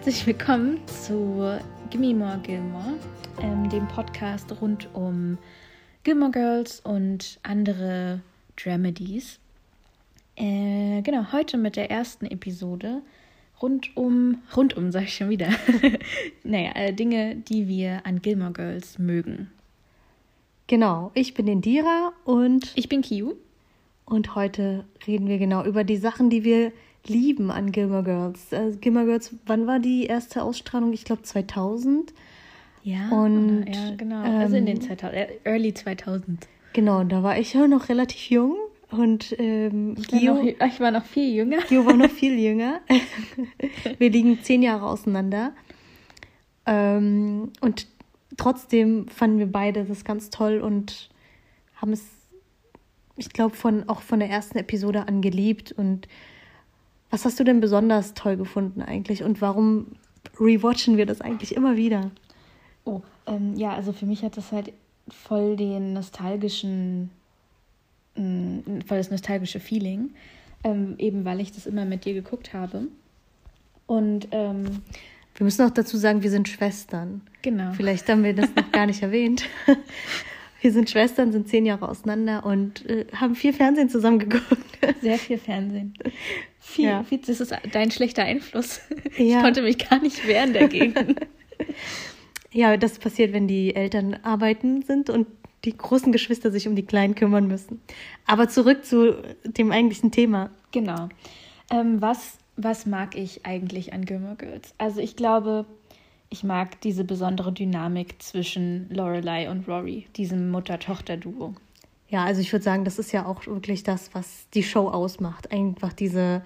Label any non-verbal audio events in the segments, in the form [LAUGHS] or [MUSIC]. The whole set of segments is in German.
herzlich willkommen zu Gimme More Gilmore, ähm, dem Podcast rund um Gilmore Girls und andere Dramedies. Äh, genau, heute mit der ersten Episode rund um, rund um, sag ich schon wieder, [LAUGHS] naja, äh, Dinge, die wir an Gilmore Girls mögen. Genau, ich bin Indira und ich bin Kiyu. Und heute reden wir genau über die Sachen, die wir lieben an Gilmore Girls. Äh, Gilmore Girls, wann war die erste Ausstrahlung? Ich glaube 2000. Ja, und, ja genau. Ähm, also in den 2000, ähm, äh, Early 2000. Genau, da war ich ja noch relativ jung. Und ähm, ich, Gio, war noch, ich war noch viel jünger. Gio war noch viel [LAUGHS] jünger. [LAUGHS] wir liegen zehn Jahre auseinander. Ähm, und trotzdem fanden wir beide das ganz toll und haben es, ich glaube, von, auch von der ersten Episode an geliebt. Und was hast du denn besonders toll gefunden eigentlich? Und warum rewatchen wir das eigentlich immer wieder? Oh, ähm, ja, also für mich hat das halt voll den nostalgischen, mh, mm, voll das nostalgische Feeling, ähm, eben weil ich das immer mit dir geguckt habe. Und ähm, wir müssen auch dazu sagen, wir sind Schwestern. Genau. Vielleicht haben wir das noch gar nicht [LAUGHS] erwähnt. Wir sind Schwestern, sind zehn Jahre auseinander und äh, haben viel Fernsehen zusammen geguckt. [LAUGHS] Sehr viel Fernsehen. Viel, ja. viel, das ist dein schlechter Einfluss. Ja. Ich konnte mich gar nicht wehren dagegen. [LAUGHS] Ja, das passiert, wenn die Eltern arbeiten sind und die großen Geschwister sich um die Kleinen kümmern müssen. Aber zurück zu dem eigentlichen Thema. Genau. Ähm, was, was mag ich eigentlich an Gilmore Girls? Also ich glaube, ich mag diese besondere Dynamik zwischen Lorelei und Rory, diesem Mutter-Tochter-Duo. Ja, also ich würde sagen, das ist ja auch wirklich das, was die Show ausmacht. Einfach diese,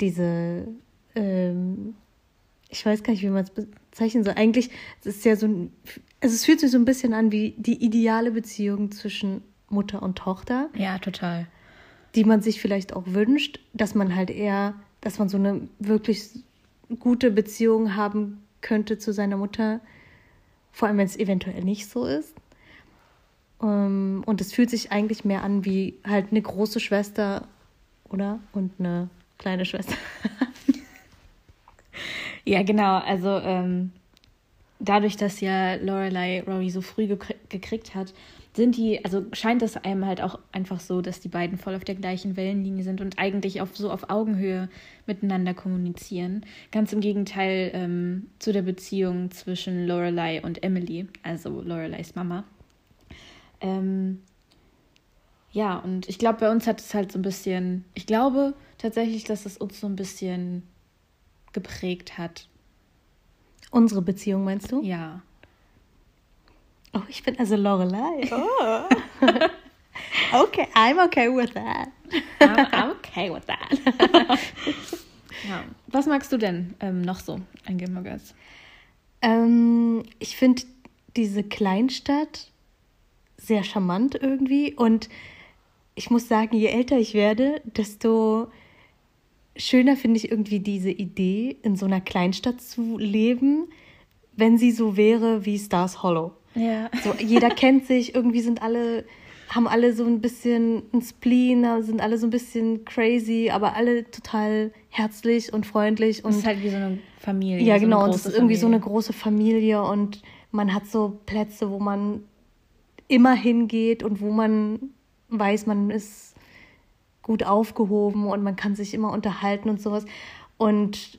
diese, ähm, ich weiß gar nicht, wie man es bezeichnen soll. Eigentlich es ist ja so ein, also es fühlt sich so ein bisschen an wie die ideale Beziehung zwischen Mutter und Tochter. Ja, total. Die man sich vielleicht auch wünscht, dass man halt eher, dass man so eine wirklich gute Beziehung haben könnte zu seiner Mutter, vor allem wenn es eventuell nicht so ist. Ähm, und es fühlt sich eigentlich mehr an wie halt eine große Schwester, oder? Und eine kleine Schwester. [LAUGHS] ja, genau. Also ähm, dadurch, dass ja Lorelei Rory so früh gekriegt hat, sind die, also scheint es einem halt auch einfach so, dass die beiden voll auf der gleichen Wellenlinie sind und eigentlich auf, so auf Augenhöhe miteinander kommunizieren. Ganz im Gegenteil ähm, zu der Beziehung zwischen Lorelei und Emily, also Lorelei's Mama. Ähm, ja, und ich glaube, bei uns hat es halt so ein bisschen, ich glaube tatsächlich, dass es uns so ein bisschen geprägt hat. Unsere Beziehung meinst du? Ja. Ich bin also Lorelei. Oh. [LAUGHS] okay, I'm okay with that. I'm, I'm okay with that. [LAUGHS] ja. Was magst du denn ähm, noch so an Gilmore Girls? Ähm, ich finde diese Kleinstadt sehr charmant irgendwie und ich muss sagen, je älter ich werde, desto schöner finde ich irgendwie diese Idee, in so einer Kleinstadt zu leben, wenn sie so wäre wie Stars Hollow. Ja. So, jeder kennt sich, irgendwie sind alle, haben alle so ein bisschen ein Spleen, sind alle so ein bisschen crazy, aber alle total herzlich und freundlich. Und es ist halt wie so eine Familie. Ja, so genau, und es ist irgendwie so eine große Familie und man hat so Plätze, wo man immer hingeht und wo man weiß, man ist gut aufgehoben und man kann sich immer unterhalten und sowas. Und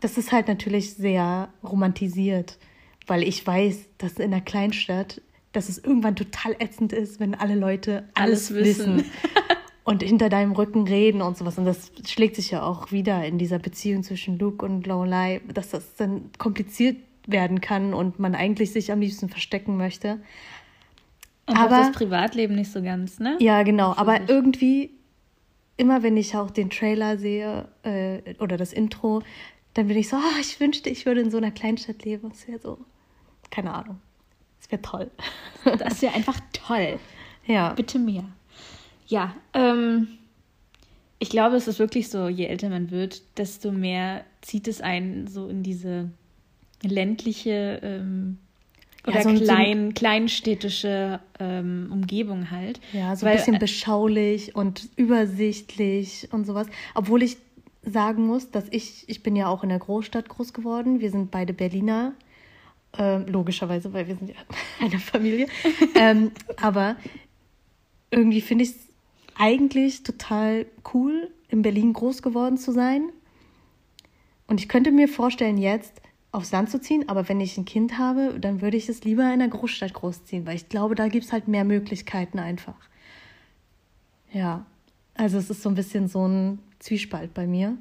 das ist halt natürlich sehr romantisiert weil ich weiß, dass in einer Kleinstadt, dass es irgendwann total ätzend ist, wenn alle Leute alles, alles wissen. wissen. [LAUGHS] und hinter deinem Rücken reden und sowas. Und das schlägt sich ja auch wieder in dieser Beziehung zwischen Luke und Lorelei, dass das dann kompliziert werden kann und man eigentlich sich am liebsten verstecken möchte. Und aber das Privatleben nicht so ganz, ne? Ja, genau. Aber irgendwie, immer wenn ich auch den Trailer sehe äh, oder das Intro, dann bin ich so, oh, ich wünschte, ich würde in so einer Kleinstadt leben. Es wäre so keine Ahnung. Das wäre toll. [LAUGHS] Das wäre einfach toll. Ja. Bitte mehr. Ja, ähm, ich glaube, es ist wirklich so, je älter man wird, desto mehr zieht es einen so in diese ländliche ähm, oder ja, so klein, so kleinstädtische ähm, Umgebung halt. Ja, so Weil, ein bisschen beschaulich und übersichtlich und sowas. Obwohl ich sagen muss, dass ich, ich bin ja auch in der Großstadt groß geworden. Wir sind beide Berliner. Ähm, logischerweise, weil wir sind ja [LAUGHS] eine Familie. ähm, aber irgendwie finde ich es eigentlich total cool, in Berlin groß geworden zu sein. Und ich könnte mir vorstellen, jetzt aufs Land zu ziehen, aber wenn ich ein Kind habe, dann würde ich es lieber in der Großstadt großziehen, weil ich glaube, da gibt es halt mehr Möglichkeiten einfach. Ja, also es ist so ein bisschen so ein Zwiespalt bei mir.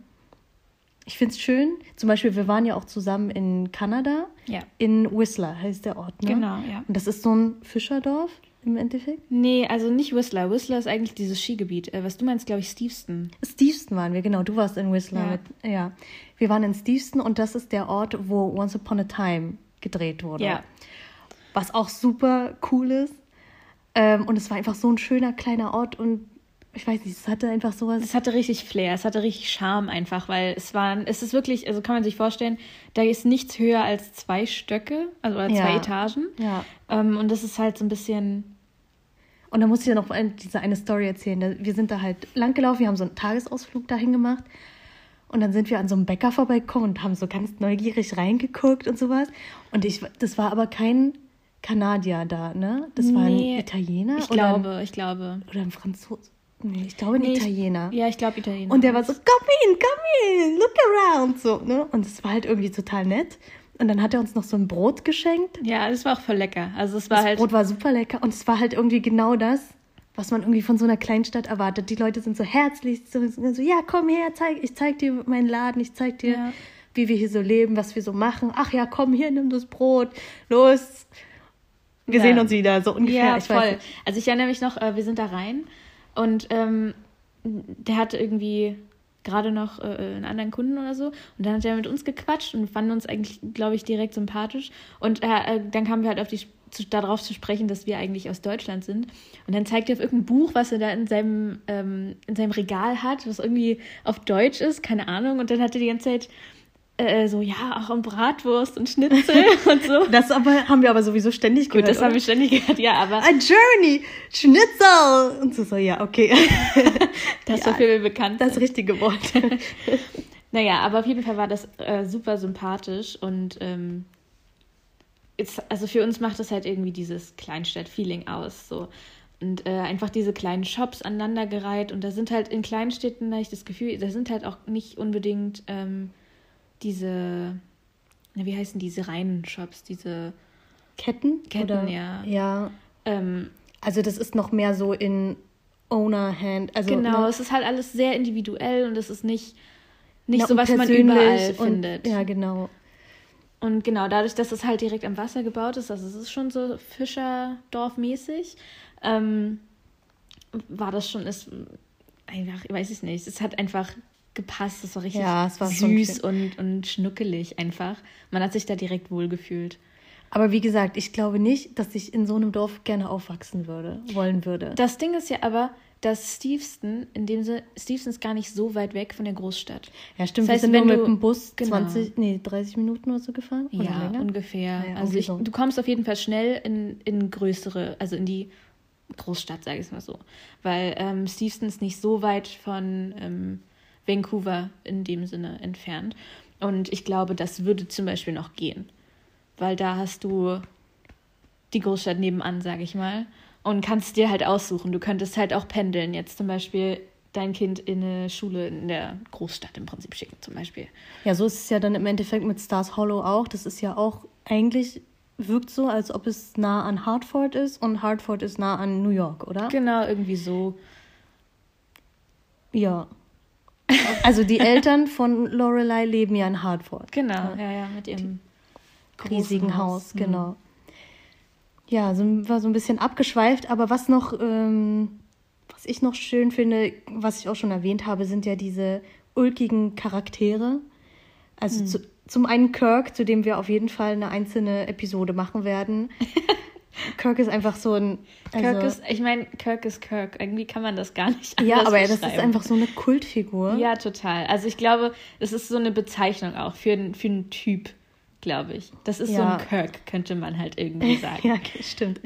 Ich finde es schön. Zum Beispiel, wir waren ja auch zusammen in Kanada. Ja. In Whistler heißt der Ort, ne? Genau, ja. Und das ist so ein Fischerdorf im Endeffekt. Nee, also nicht Whistler. Whistler ist eigentlich dieses Skigebiet. Äh, was du meinst, glaube ich, Steveston. Steveston waren wir, genau. Du warst in Whistler. Ja. Ja. Wir waren in Steveston und das ist der Ort, wo Once Upon a Time gedreht wurde. Ja. Was auch super cool ist. Ähm, und es war einfach so ein schöner kleiner Ort und ich weiß nicht, es hatte einfach sowas. Es hatte richtig Flair, es hatte richtig Charme einfach, weil es waren, es ist wirklich, also kann man sich vorstellen, da ist nichts höher als zwei Stöcke, also zwei Ja. Etagen. Ja. Ähm, und das ist halt so ein bisschen, Und da muss ich ja noch ein- diese eine Story erzählen. Wir sind da halt lang gelaufen, wir haben so einen Tagesausflug dahin gemacht. Und dann sind wir an so einem Bäcker vorbeigekommen und haben so ganz neugierig reingeguckt und sowas. Und ich, das war aber kein Kanadier da, ne? Das war Nee, ein Italiener ich glaube, ich glaube. ein, oder ein Franzose. Nee, ich glaube ein Nee, ich- Italiener. Ja, ich glaube Italiener. Und der war so, come in, come in, look around, so, ne? Und es war halt irgendwie total nett. Und dann hat er uns noch so ein Brot geschenkt. Ja, das war auch voll lecker. Also es war Das halt. Brot war super lecker und es war halt irgendwie genau das, was man irgendwie von so einer Kleinstadt erwartet. Die Leute sind so herzlich, so, so ja, komm her, zeig, ich zeig dir meinen Laden, ich zeig dir, Ja. wie wir hier so leben, was wir so machen. Ach ja, komm hier, nimm das Brot, los. Wir Ja. sehen uns wieder, so ungefähr. Ja, ich voll. Also ich erinnere mich noch, äh, wir sind da rein und ähm, der hatte irgendwie gerade noch äh, einen anderen Kunden oder so. Und dann hat er mit uns gequatscht und fand uns eigentlich, glaube ich, direkt sympathisch. Und äh, dann kamen wir halt auf die zu, darauf zu sprechen, dass wir eigentlich aus Deutschland sind. Und dann zeigt er auf irgendein Buch, was er da in seinem ähm, in seinem Regal hat, was irgendwie auf Deutsch ist, keine Ahnung. Und dann hat er die ganze Zeit äh, so ja auch und Bratwurst und Schnitzel [LAUGHS] und so. Das aber haben wir aber sowieso ständig Gut, gehört. das haben wir ständig gehört, ja, aber A Journey, Schnitzel. Und so, so ja, okay. [LAUGHS] das Ja, dafür wir bekannt Das richtige Wort. [LAUGHS] Naja, aber auf jeden Fall war das äh, super sympathisch und ähm, jetzt, also für uns macht das halt irgendwie dieses Kleinstadt-Feeling aus. So. Und äh, einfach diese kleinen Shops aneinandergereiht. Und da sind halt in Kleinstädten, da ich das Gefühl, da sind halt auch nicht unbedingt ähm, diese, wie heißen diese reinen Shops, diese, Ketten? Ketten, oder? ja. Ja. ähm, Also das ist noch mehr so in Owner-Hand. Also, genau, ne? es ist halt alles sehr individuell und es ist nicht, nicht Na, so, was man überall und- findet. Ja, genau. Und genau, dadurch, dass es halt direkt am Wasser gebaut ist, also es ist schon so Fischerdorf-mäßig, ähm, war das schon, ist einfach, ich weiß es nicht, es hat einfach gepasst, es war richtig Ja, es war süß und, und schnuckelig einfach. Man hat sich da direkt wohlgefühlt. Aber wie gesagt, ich glaube nicht, dass ich in so einem Dorf gerne aufwachsen würde, wollen würde. Das Ding ist ja aber, dass Steveston, in dem Sinne, Steveston ist gar nicht so weit weg von der Großstadt. ja, stimmt. Das heißt, wir sind wenn nur du- mit dem Bus genau. 20, nee, 30 Minuten oder so gefahren. Oder Ja, länger? ungefähr. Ja, also ich, so. du kommst auf jeden Fall schnell in, in größere, also in die Großstadt, sage ich es mal so. Weil ähm, Steveston ist nicht so weit von ähm, Vancouver in dem Sinne entfernt. Und ich glaube, das würde zum Beispiel noch gehen. Weil da hast du die Großstadt nebenan, sage ich mal. Und kannst dir halt aussuchen. Du könntest halt auch pendeln. Jetzt zum Beispiel dein Kind in eine Schule in der Großstadt im Prinzip schicken, zum Beispiel. Ja, so ist es ja dann im Endeffekt mit Stars Hollow auch. Das ist ja auch eigentlich wirkt so, als ob es nah an Hartford ist und Hartford ist nah an New York, oder? Genau, irgendwie so. Ja. [LAUGHS] Also die Eltern von Lorelei leben ja in Hartford. Genau, ja, ja, mit ihrem riesigen großen Haus, Mhm. genau. Ja, so, war so ein bisschen abgeschweift, aber was noch, ähm, was ich noch schön finde, was ich auch schon erwähnt habe, sind ja diese ulkigen Charaktere. Mhm. Also zu, zum einen Kirk, zu dem wir auf jeden Fall eine einzelne Episode machen werden. [LAUGHS] Kirk ist einfach so ein. Also, Kirk ist, ich meine, Kirk ist Kirk. Irgendwie kann man das gar nicht ja, anders aber das ist einfach so eine Kultfigur. Ja, total. Also ich glaube, es ist so eine Bezeichnung auch für, einen- für einen Typ, glaube ich. Das ist so Ja. ein Kirk, könnte man halt irgendwie [LAUGHS] sagen. Ja, stimmt.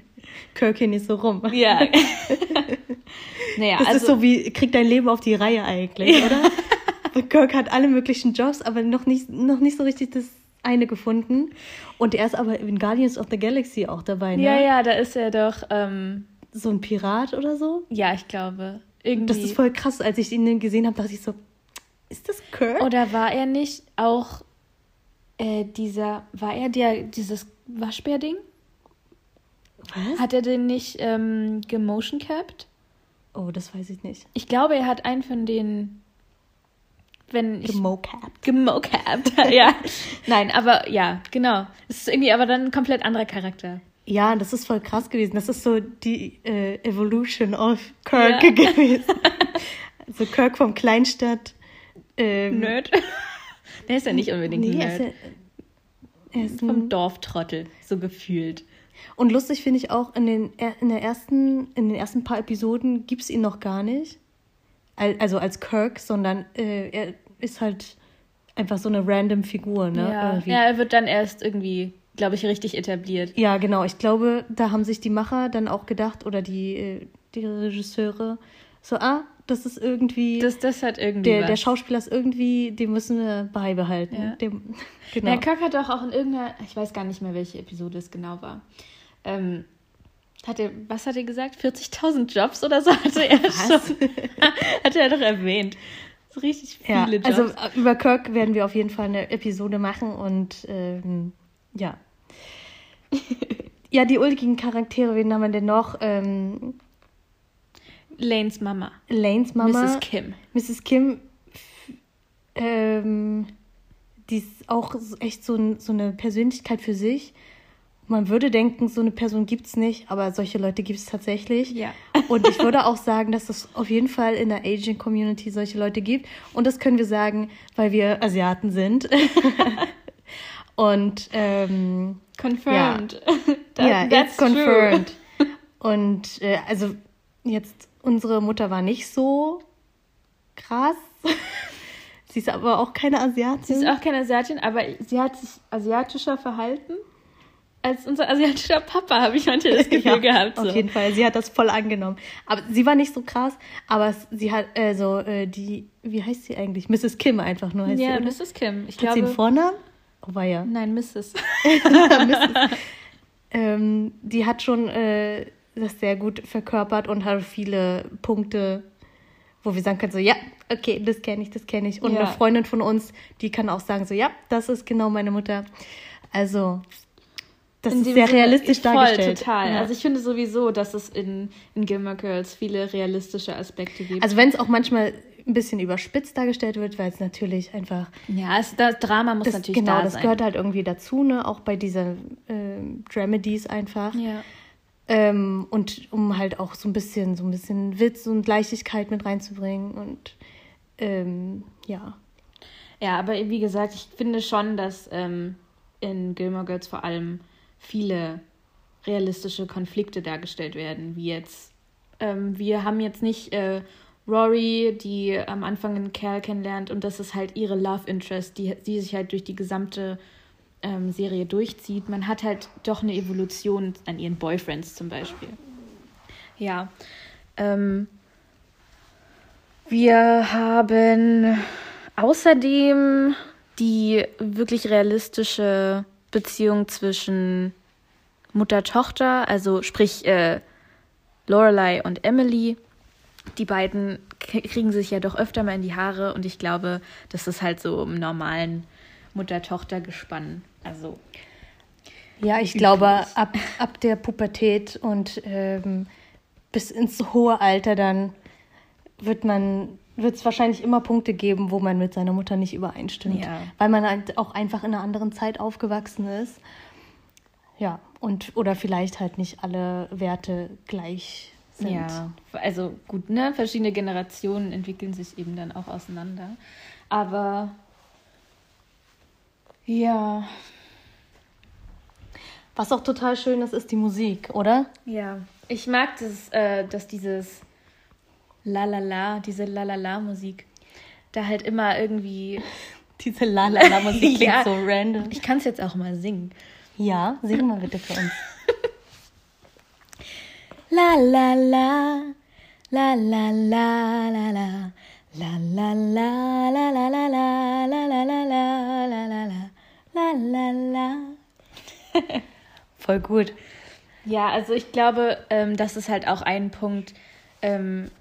Kirk hier nicht so rum. ja. [LAUGHS] naja, Das also ist so wie, krieg dein Leben auf die Reihe eigentlich, oder? Kirk hat alle möglichen Jobs, aber noch nicht, noch nicht so richtig das eine gefunden. Und er ist aber in Guardians of the Galaxy auch dabei, ne? Ja, ja, da ist er doch. Ähm, so ein Pirat oder so? Ja, ich glaube. Irgendwie. Das ist voll krass. Als ich ihn gesehen habe, dachte ich so, ist das Kirk? Oder war er nicht auch äh, dieser, war er der, dieses Waschbär-Ding? Was? Hat er den nicht ähm, gemotion capped? Oh, das weiß ich nicht. Ich glaube, er hat einen von den. Wenn Gemocapped. Gemocapped, [LAUGHS] ja. Nein, aber ja, genau. Es ist irgendwie aber dann ein komplett anderer Charakter. Ja, das ist voll krass gewesen. Das ist so die äh, Evolution of Kirk ja. gewesen. [LAUGHS] also Kirk vom Kleinstadt. Ähm, Nerd. [LAUGHS] Der ist ja nicht unbedingt nee, ein Nerd. Er ist, ja, er ist vom Dorftrottel, so gefühlt. Und lustig finde ich auch, in den, in, der ersten, in den ersten paar Episoden gibt es ihn noch gar nicht. Also als Kirk, sondern äh, er ist halt einfach so eine random Figur, ne? Ja, ja er wird dann erst irgendwie, glaube ich, richtig etabliert. Ja, genau. Ich glaube, da haben sich die Macher dann auch gedacht oder die, äh, die Regisseure so, ah, das ist irgendwie. Das, das hat irgendwie. Der, der Schauspieler ist irgendwie, den müssen wir beibehalten. Ja. Dem, [LAUGHS] genau. Ja, Kirk hat doch auch in irgendeiner, ich weiß gar nicht mehr, welche Episode es genau war. Ähm, hat er, was hat er gesagt? 40.000 Jobs oder so [LAUGHS] hatte er was? schon. [LAUGHS] hat er doch erwähnt. So richtig viele ja, Jobs. Also äh, über Kirk werden wir auf jeden Fall eine Episode machen und ähm, ja. [LAUGHS] ja, die ulkigen Charaktere, wen haben wir denn noch? Ähm, Lanes Mama. Lanes Mama. Mrs. Kim. Mrs. Kim, ähm, die ist auch echt so, so eine Persönlichkeit für sich. Man würde denken, so eine Person gibt es nicht, aber solche Leute gibt es tatsächlich. Ja. Und ich würde auch sagen, dass es auf jeden Fall in der Asian Community solche Leute gibt. Und das können wir sagen, weil wir Asiaten sind. [LAUGHS] Und ähm, confirmed. Ja, [LAUGHS] ja that's confirmed. [LAUGHS] Und äh, also jetzt unsere Mutter war nicht so krass. sie ist aber auch keine Asiatin. Sie ist auch keine Asiatin, aber sie hat sich asiatischer verhalten als unser asiatischer Papa, habe ich manchmal das [LAUGHS] Gefühl ja, gehabt. So. Auf jeden Fall, sie hat das voll angenommen. Aber sie war nicht so krass, aber sie hat, also äh, die, wie heißt sie eigentlich? Mrs. Kim einfach nur heißt ja, sie, Mrs. Kim. Ich hat glaube, sie einen Vornamen? Oh, war ja. [LAUGHS] Nein, Mrs. Mrs. [LAUGHS] Ähm, die hat schon äh, das sehr gut verkörpert und hat viele Punkte, wo wir sagen können, so, ja, okay, das kenne ich, das kenne ich. Und ja. eine Freundin von uns, die kann auch sagen, so, ja, das ist genau meine Mutter. Also, das ist sehr realistisch voll, dargestellt. total. Ja. Also ich finde sowieso, dass es in, in Gilmore Girls viele realistische Aspekte gibt. Also wenn es auch manchmal ein bisschen überspitzt dargestellt wird, weil es natürlich einfach... Ja, es, das Drama muss das, natürlich genau, da sein. Genau, das gehört halt irgendwie dazu, ne? Auch bei diesen äh, Dramedies einfach. Ja. Ähm, und um halt auch so ein bisschen, so ein bisschen Witz und Leichtigkeit mit reinzubringen und ähm, ja. Ja, aber wie gesagt, ich finde schon, dass ähm, in Gilmore Girls vor allem viele realistische Konflikte dargestellt werden, wie jetzt, ähm, wir haben jetzt nicht äh, Rory, die am Anfang einen Kerl kennenlernt und das ist halt ihre Love Interest, die, die sich halt durch die gesamte ähm, Serie durchzieht. Man hat halt doch eine Evolution an ihren Boyfriends zum Beispiel. Ja. Ähm, wir haben außerdem die wirklich realistische Beziehung zwischen Mutter-Tochter, also sprich äh, Lorelei und Emily. Die beiden kriegen sich ja doch öfter mal in die Haare und ich glaube, das ist halt so im normalen Mutter-Tochter-Gespann. Also. Ja, ich üblich. glaube, ab, ab der Pubertät und ähm, bis ins hohe Alter dann wird man wird es wahrscheinlich immer Punkte geben, wo man mit seiner Mutter nicht übereinstimmt. Ja. Weil man halt auch einfach in einer anderen Zeit aufgewachsen ist. Ja, und oder vielleicht halt nicht alle Werte gleich sind. Ja, also gut, ne? Verschiedene Generationen entwickeln sich eben dann auch auseinander. Aber ja. Was auch total schön ist, ist die Musik, oder? Ja. Ich mag das, äh, dass dieses La La La, diese La La La Musik, da halt immer irgendwie. diese La La La Musik klingt ja, so random. Ich kann es jetzt auch mal singen. Ja, sing mal bitte für uns. la la la, la la la la la, La la la la la la la la la la la la la la la la Voll gut. Ja, also ich glaube, ähm, das ist halt auch ein Punkt, ähm,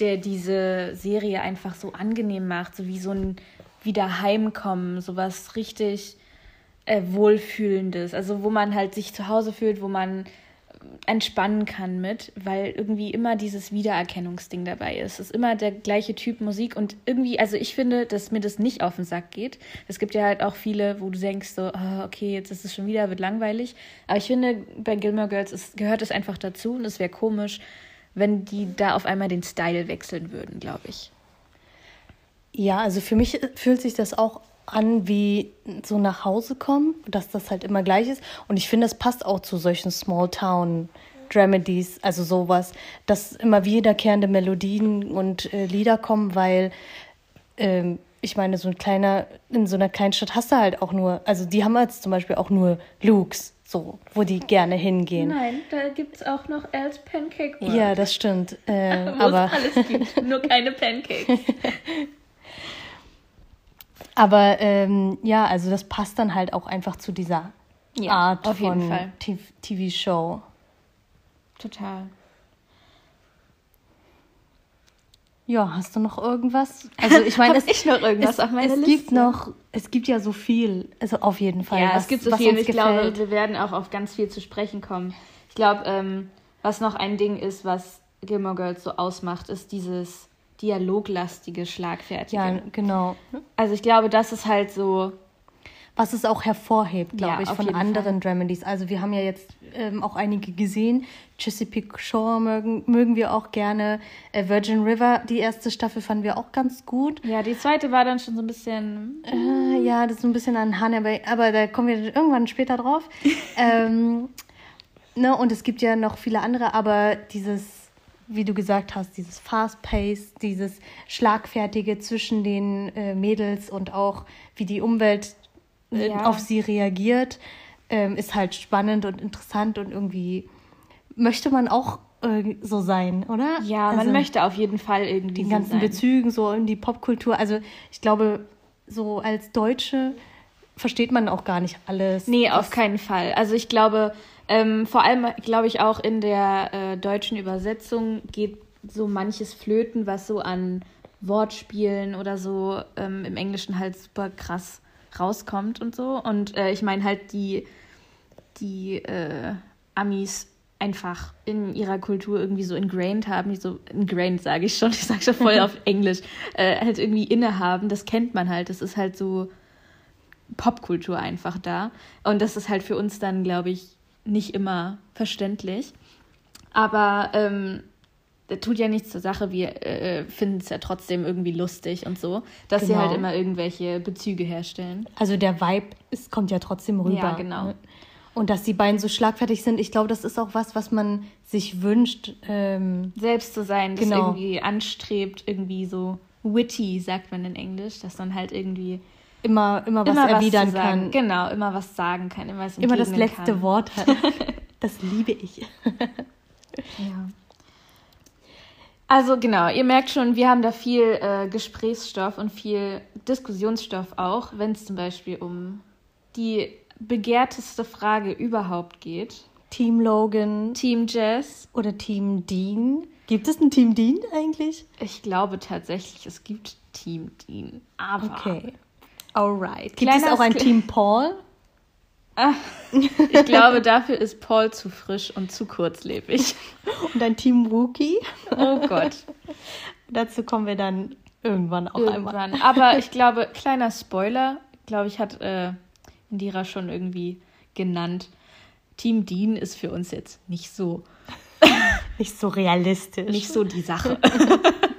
der diese Serie einfach so angenehm macht, so wie so ein Wiederheimkommen, sowas richtig äh, Wohlfühlendes, also wo man halt sich zu Hause fühlt, wo man entspannen kann mit, weil irgendwie immer dieses Wiedererkennungsding dabei ist. Es ist immer der gleiche Typ Musik und irgendwie, also ich finde, dass mir das nicht auf den Sack geht. Es gibt ja halt auch viele, wo du denkst so, oh, okay, jetzt ist es schon wieder, wird langweilig. Aber ich finde, bei Gilmore Girls ist, gehört es einfach dazu und es wäre komisch, wenn die da auf einmal den Style wechseln würden, glaube ich. Ja, also für mich fühlt sich das auch an wie so nach Hause kommen, dass das halt immer gleich ist. Und ich finde, das passt auch zu solchen Small-Town- Dramedies, also sowas, dass immer wiederkehrende Melodien und äh, Lieder kommen, weil ähm, ich meine, so ein kleiner, in so einer kleinen Stadt hast du halt auch nur, also die haben jetzt zum Beispiel auch nur Lukes, so, wo die gerne hingehen. Nein, da gibt es auch noch Els Pancake World. Ja, das stimmt. Äh, [LAUGHS] aber es alles gibt, nur keine Pancakes. [LAUGHS] Aber ähm, ja, also das passt dann halt auch einfach zu dieser ja, Art von TV-Show. Total. Ja, hast du noch irgendwas? Also ich meine, es ich noch irgendwas es, auf meiner es Liste? gibt noch, es gibt ja so viel, also auf jeden Fall. Ja, was, es gibt so viel. Ich gefällt. glaube, wir werden auch auf ganz viel zu sprechen kommen. Ich glaube, ähm, was noch ein Ding ist, was Gilmore Girls so ausmacht, ist dieses dialoglastige, schlagfertige. Ja, genau. Also ich glaube, das ist halt so. Was es auch hervorhebt, glaube ja, ich, von anderen Fall. Dramedies. Also wir haben ja jetzt ähm, auch einige gesehen. Chesapeake Shore mögen, mögen wir auch gerne. Äh, Virgin River, die erste Staffel fanden wir auch ganz gut. Ja, die zweite war dann schon so ein bisschen... Äh, ja, das ist so ein bisschen an Hannah, aber, da kommen wir irgendwann später drauf. [LAUGHS] ähm, ne, und es gibt ja noch viele andere, aber dieses wie du gesagt hast, dieses Fast-Pace, dieses Schlagfertige zwischen den äh, Mädels und auch wie die Umwelt ja. auf sie reagiert, ähm, ist halt spannend und interessant und irgendwie möchte man auch äh, so sein, oder? Ja, also man möchte auf jeden Fall irgendwie. Die ganzen sein. Bezügen so in die Popkultur. Also ich glaube, so als Deutsche versteht man auch gar nicht alles. Nee, auf keinen Fall. Also ich glaube, ähm, vor allem, glaube ich, auch in der äh, deutschen Übersetzung geht so manches flöten, was so an Wortspielen oder so ähm, im Englischen halt super krass rauskommt und so. Und äh, ich meine halt die, die äh, Amis einfach in ihrer Kultur irgendwie so ingrained haben, so ingrained sage ich schon, [LAUGHS] ich sage schon voll auf [LAUGHS] Englisch, äh, halt irgendwie innehaben, das kennt man halt, das ist halt so Popkultur einfach da. Und das ist halt für uns dann, glaube ich, nicht immer verständlich. Aber ähm, das tut ja nichts zur Sache. Wir äh, finden es ja trotzdem irgendwie lustig und so, dass genau. sie halt immer irgendwelche Bezüge herstellen. Also der Vibe ist, kommt ja trotzdem rüber. Ja, genau. Ne? Und dass die beiden so schlagfertig sind, ich glaube, das ist auch was, was man sich wünscht. Ähm, Selbst zu sein, das genau. irgendwie anstrebt, irgendwie so witty, sagt man in Englisch, dass man halt irgendwie immer, immer was immer erwidern was kann. Genau, immer was sagen kann, immer was Immer das letzte kann. Wort hat. [LAUGHS] Das liebe ich. [LAUGHS] ja. Also genau, ihr merkt schon, wir haben da viel äh, Gesprächsstoff und viel Diskussionsstoff auch, wenn es zum Beispiel um die begehrteste Frage überhaupt geht. Team Logan. Team Jess. Oder Team Dean. Gibt es ein Team Dean eigentlich? Ich glaube tatsächlich, es gibt Team Dean. Aber okay. Alright. Gibt Kleiner es auch ein Team Paul? Ah, ich glaube, dafür ist Paul zu frisch und zu kurzlebig. Und ein Team Rookie? Oh Gott. Dazu kommen wir dann irgendwann auch irgendwann. einmal. Aber ich glaube, kleiner Spoiler, glaube ich, hat äh, Indira schon irgendwie genannt. Team Dean ist für uns jetzt nicht so. [LAUGHS] nicht so realistisch. Nicht so die Sache.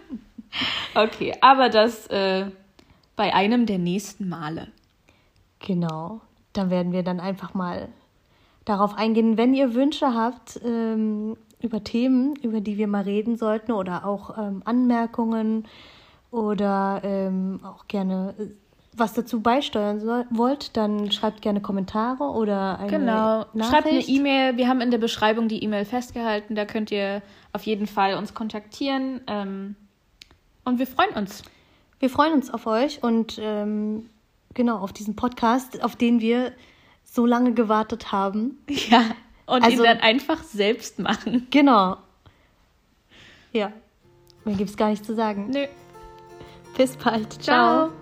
[LAUGHS] okay, aber das äh, bei einem der nächsten Male. Genau, da werden wir dann einfach mal darauf eingehen. Wenn ihr Wünsche habt ähm, über Themen, über die wir mal reden sollten oder auch ähm, Anmerkungen oder ähm, auch gerne äh, was dazu beisteuern soll, wollt, dann schreibt gerne Kommentare oder eine Genau, Nachricht. schreibt eine E-Mail. Wir haben in der Beschreibung die E-Mail festgehalten. Da könnt ihr auf jeden Fall uns kontaktieren. Ähm, Und wir freuen uns. Wir freuen uns auf euch und ähm, genau auf diesen Podcast, auf den wir so lange gewartet haben. [LAUGHS] Ja. Und also, ihn dann einfach selbst machen. Genau. Ja. Mehr gibt es gar nicht zu sagen. Nö. Bis bald. Ciao. Ciao.